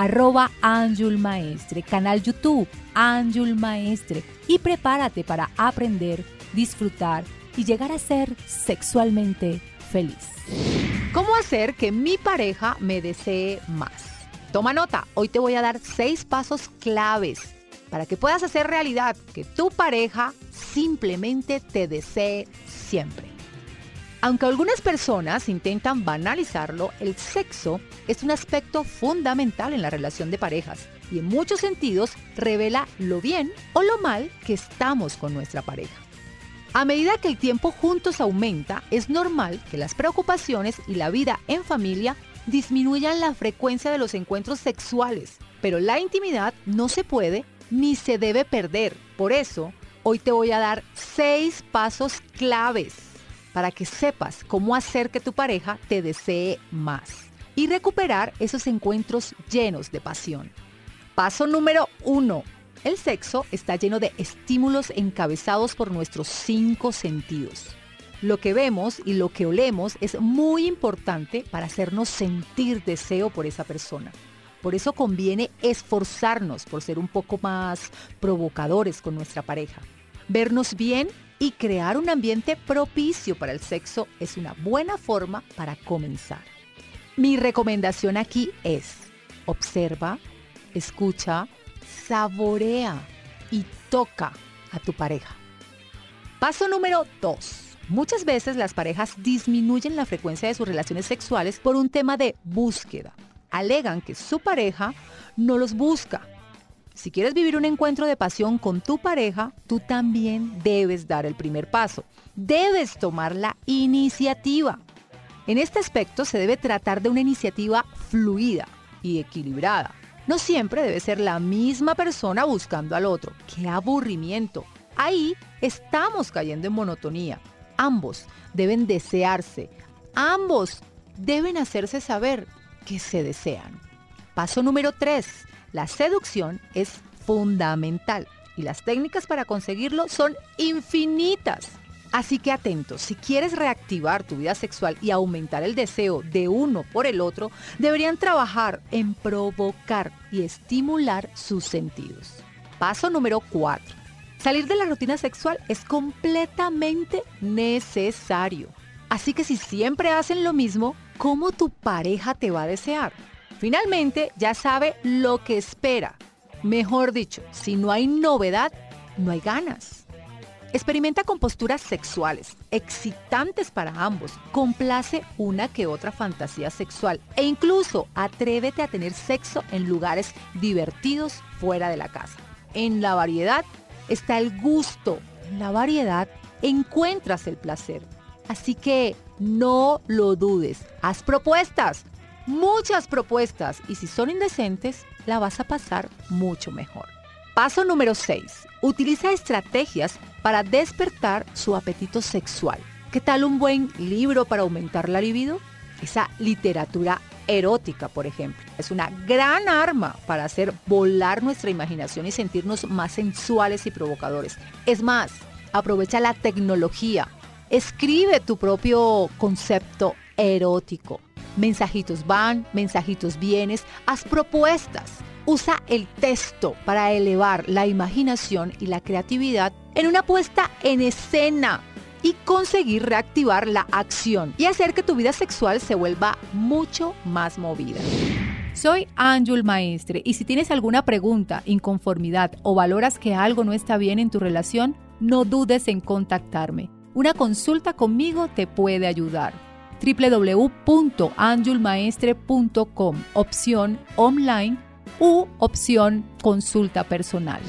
arroba Anjul Maestre, canal YouTube, Anjul Maestre y prepárate para aprender, disfrutar y llegar a ser sexualmente feliz. ¿Cómo hacer que mi pareja me desee más? Toma nota, hoy te voy a dar seis pasos claves para que puedas hacer realidad que tu pareja simplemente te desee siempre. Aunque algunas personas intentan banalizarlo, el sexo es un aspecto fundamental en la relación de parejas y en muchos sentidos revela lo bien o lo mal que estamos con nuestra pareja. A medida que el tiempo juntos aumenta, es normal que las preocupaciones y la vida en familia disminuyan la frecuencia de los encuentros sexuales, pero la intimidad no se puede ni se debe perder. Por eso, hoy te voy a dar seis pasos claves para que sepas cómo hacer que tu pareja te desee más y recuperar esos encuentros llenos de pasión. Paso número uno. El sexo está lleno de estímulos encabezados por nuestros cinco sentidos. Lo que vemos y lo que olemos es muy importante para hacernos sentir deseo por esa persona. Por eso conviene esforzarnos por ser un poco más provocadores con nuestra pareja. Vernos bien y crear un ambiente propicio para el sexo es una buena forma para comenzar. Mi recomendación aquí es observa, escucha, saborea y toca a tu pareja. Paso número 2. Muchas veces las parejas disminuyen la frecuencia de sus relaciones sexuales por un tema de búsqueda alegan que su pareja no los busca. Si quieres vivir un encuentro de pasión con tu pareja, tú también debes dar el primer paso. Debes tomar la iniciativa. En este aspecto se debe tratar de una iniciativa fluida y equilibrada. No siempre debe ser la misma persona buscando al otro. ¡Qué aburrimiento! Ahí estamos cayendo en monotonía. Ambos deben desearse. Ambos deben hacerse saber que se desean. Paso número 3. La seducción es fundamental y las técnicas para conseguirlo son infinitas. Así que atentos, si quieres reactivar tu vida sexual y aumentar el deseo de uno por el otro, deberían trabajar en provocar y estimular sus sentidos. Paso número 4. Salir de la rutina sexual es completamente necesario. Así que si siempre hacen lo mismo, ¿cómo tu pareja te va a desear? Finalmente, ya sabe lo que espera. Mejor dicho, si no hay novedad, no hay ganas. Experimenta con posturas sexuales, excitantes para ambos, complace una que otra fantasía sexual e incluso atrévete a tener sexo en lugares divertidos fuera de la casa. En la variedad está el gusto, en la variedad encuentras el placer. Así que no lo dudes, haz propuestas, muchas propuestas y si son indecentes, la vas a pasar mucho mejor. Paso número 6. Utiliza estrategias para despertar su apetito sexual. ¿Qué tal un buen libro para aumentar la libido? Esa literatura erótica, por ejemplo. Es una gran arma para hacer volar nuestra imaginación y sentirnos más sensuales y provocadores. Es más, aprovecha la tecnología Escribe tu propio concepto erótico. Mensajitos van, mensajitos vienes, haz propuestas. Usa el texto para elevar la imaginación y la creatividad en una puesta en escena y conseguir reactivar la acción y hacer que tu vida sexual se vuelva mucho más movida. Soy Ángel Maestre y si tienes alguna pregunta, inconformidad o valoras que algo no está bien en tu relación, no dudes en contactarme. Una consulta conmigo te puede ayudar. www.angelmaestre.com, opción online u opción consulta personal.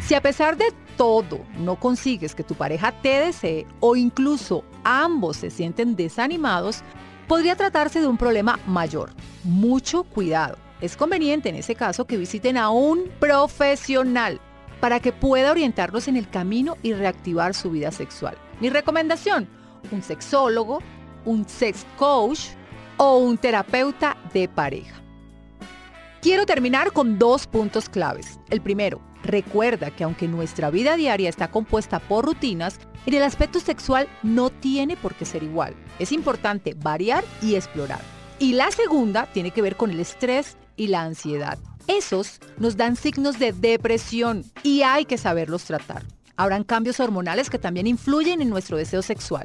Si a pesar de todo no consigues que tu pareja te desee o incluso ambos se sienten desanimados, podría tratarse de un problema mayor. Mucho cuidado. Es conveniente en ese caso que visiten a un profesional para que pueda orientarlos en el camino y reactivar su vida sexual. Mi recomendación, un sexólogo, un sex coach o un terapeuta de pareja. Quiero terminar con dos puntos claves. El primero, recuerda que aunque nuestra vida diaria está compuesta por rutinas, en el aspecto sexual no tiene por qué ser igual. Es importante variar y explorar. Y la segunda tiene que ver con el estrés y la ansiedad. Esos nos dan signos de depresión y hay que saberlos tratar. Habrán cambios hormonales que también influyen en nuestro deseo sexual.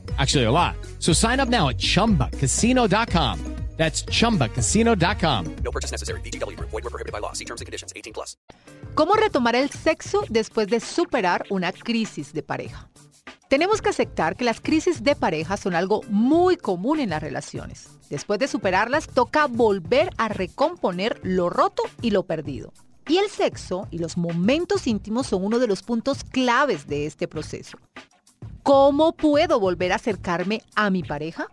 Actually, a lot. So sign up now at chumbacasino.com. That's chumbacasino.com. No purchase necessary. VGW Group. Void were prohibited by law. See terms and conditions. 18 plus. ¿Cómo retomar el sexo después de superar una crisis de pareja? Tenemos que aceptar que las crisis de pareja son algo muy común en las relaciones. Después de superarlas, toca volver a recomponer lo roto y lo perdido. Y el sexo y los momentos íntimos son uno de los puntos claves de este proceso. ¿Cómo puedo volver a acercarme a mi pareja?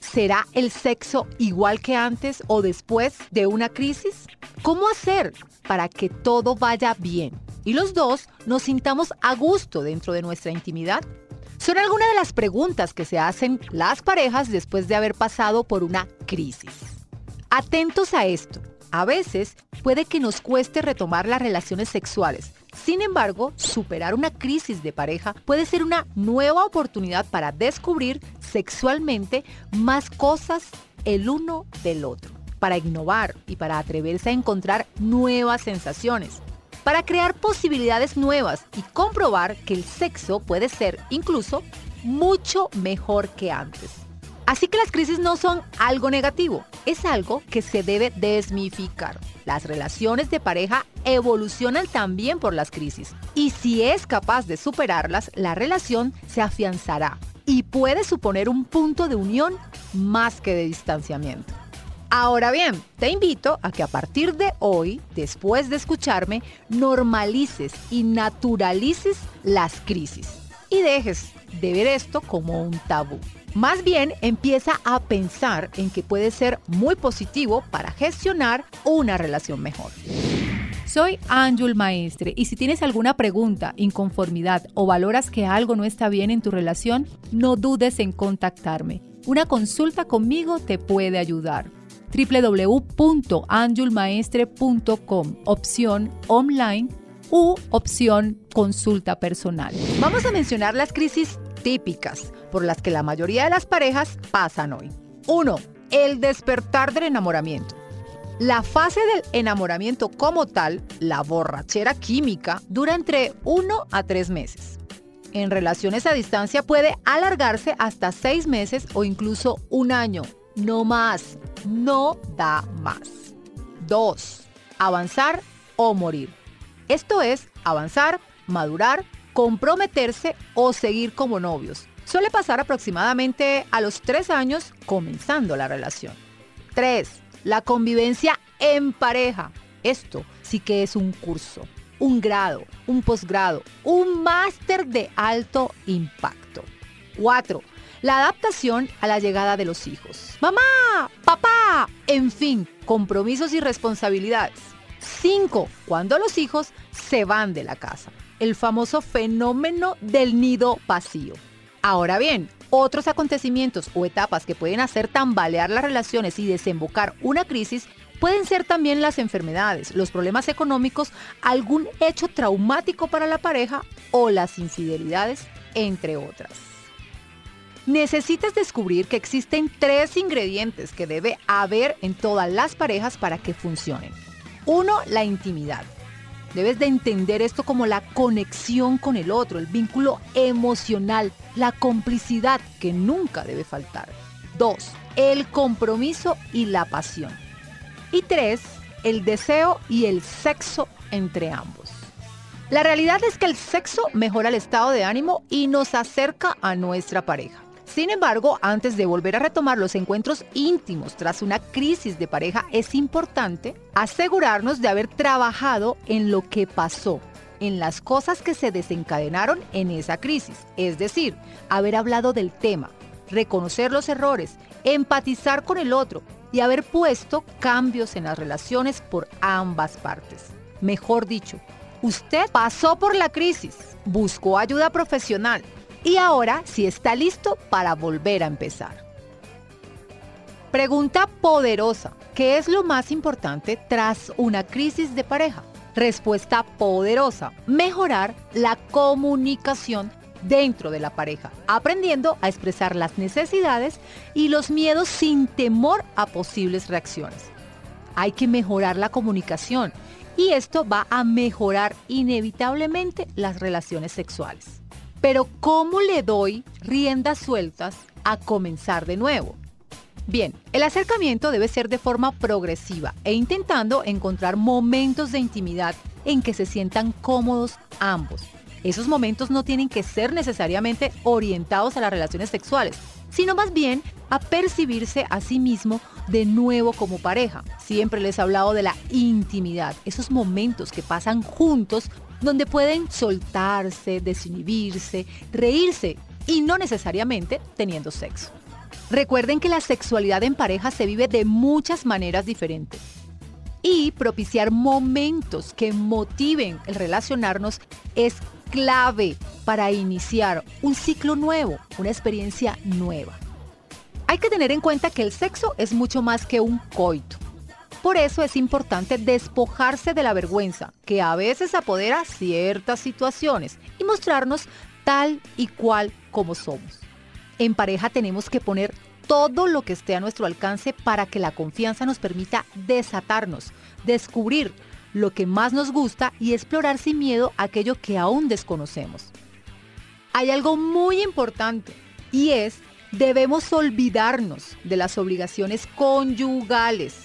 ¿Será el sexo igual que antes o después de una crisis? ¿Cómo hacer para que todo vaya bien y los dos nos sintamos a gusto dentro de nuestra intimidad? Son algunas de las preguntas que se hacen las parejas después de haber pasado por una crisis. Atentos a esto. A veces puede que nos cueste retomar las relaciones sexuales. Sin embargo, superar una crisis de pareja puede ser una nueva oportunidad para descubrir sexualmente más cosas el uno del otro, para innovar y para atreverse a encontrar nuevas sensaciones, para crear posibilidades nuevas y comprobar que el sexo puede ser incluso mucho mejor que antes. Así que las crisis no son algo negativo, es algo que se debe desmificar. Las relaciones de pareja evolucionan también por las crisis y si es capaz de superarlas, la relación se afianzará y puede suponer un punto de unión más que de distanciamiento. Ahora bien, te invito a que a partir de hoy, después de escucharme, normalices y naturalices las crisis y dejes de ver esto como un tabú. Más bien empieza a pensar en que puede ser muy positivo para gestionar una relación mejor. Soy Ángel Maestre y si tienes alguna pregunta, inconformidad o valoras que algo no está bien en tu relación, no dudes en contactarme. Una consulta conmigo te puede ayudar. www.angelmaestre.com, opción online u opción consulta personal. Vamos a mencionar las crisis típicas por las que la mayoría de las parejas pasan hoy. 1. El despertar del enamoramiento. La fase del enamoramiento como tal, la borrachera química, dura entre 1 a 3 meses. En relaciones a distancia puede alargarse hasta 6 meses o incluso un año. No más, no da más. 2. Avanzar o morir. Esto es avanzar, madurar, comprometerse o seguir como novios. Suele pasar aproximadamente a los tres años comenzando la relación. 3. La convivencia en pareja. Esto sí que es un curso, un grado, un posgrado, un máster de alto impacto. 4. La adaptación a la llegada de los hijos. Mamá, papá, en fin, compromisos y responsabilidades. 5. Cuando los hijos se van de la casa. El famoso fenómeno del nido vacío. Ahora bien, otros acontecimientos o etapas que pueden hacer tambalear las relaciones y desembocar una crisis Pueden ser también las enfermedades, los problemas económicos, algún hecho traumático para la pareja o las infidelidades, entre otras. Necesitas descubrir que existen tres ingredientes que debe haber en todas las parejas para que funcionen. Uno, la intimidad. Debes de entender esto como la conexión con el otro, el vínculo emocional, la complicidad que nunca debe faltar. Dos, el compromiso y la pasión. Y tres, el deseo y el sexo entre ambos. La realidad es que el sexo mejora el estado de ánimo y nos acerca a nuestra pareja. Sin embargo, antes de volver a retomar los encuentros íntimos tras una crisis de pareja, es importante asegurarnos de haber trabajado en lo que pasó, en las cosas que se desencadenaron en esa crisis. Es decir, haber hablado del tema, reconocer los errores, empatizar con el otro y haber puesto cambios en las relaciones por ambas partes. Mejor dicho, usted pasó por la crisis, buscó ayuda profesional, y ahora si está listo para volver a empezar. Pregunta poderosa. ¿Qué es lo más importante tras una crisis de pareja? Respuesta poderosa. Mejorar la comunicación dentro de la pareja, aprendiendo a expresar las necesidades y los miedos sin temor a posibles reacciones. Hay que mejorar la comunicación y esto va a mejorar inevitablemente las relaciones sexuales. Pero ¿cómo le doy riendas sueltas a comenzar de nuevo? Bien, el acercamiento debe ser de forma progresiva e intentando encontrar momentos de intimidad en que se sientan cómodos ambos. Esos momentos no tienen que ser necesariamente orientados a las relaciones sexuales, sino más bien a percibirse a sí mismo de nuevo como pareja. Siempre les he hablado de la intimidad, esos momentos que pasan juntos donde pueden soltarse, desinhibirse, reírse y no necesariamente teniendo sexo. Recuerden que la sexualidad en pareja se vive de muchas maneras diferentes. Y propiciar momentos que motiven el relacionarnos es clave para iniciar un ciclo nuevo, una experiencia nueva. Hay que tener en cuenta que el sexo es mucho más que un coito. Por eso es importante despojarse de la vergüenza que a veces apodera ciertas situaciones y mostrarnos tal y cual como somos. En pareja tenemos que poner todo lo que esté a nuestro alcance para que la confianza nos permita desatarnos, descubrir lo que más nos gusta y explorar sin miedo aquello que aún desconocemos. Hay algo muy importante y es debemos olvidarnos de las obligaciones conyugales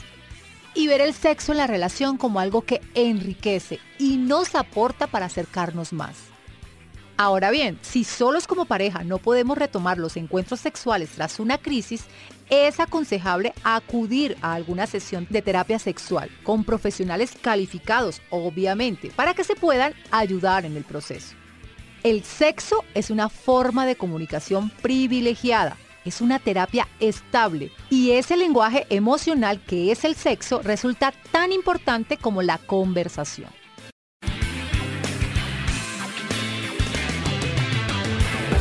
y ver el sexo en la relación como algo que enriquece y nos aporta para acercarnos más. Ahora bien, si solos como pareja no podemos retomar los encuentros sexuales tras una crisis, es aconsejable acudir a alguna sesión de terapia sexual con profesionales calificados, obviamente, para que se puedan ayudar en el proceso. El sexo es una forma de comunicación privilegiada es una terapia estable y ese lenguaje emocional que es el sexo resulta tan importante como la conversación.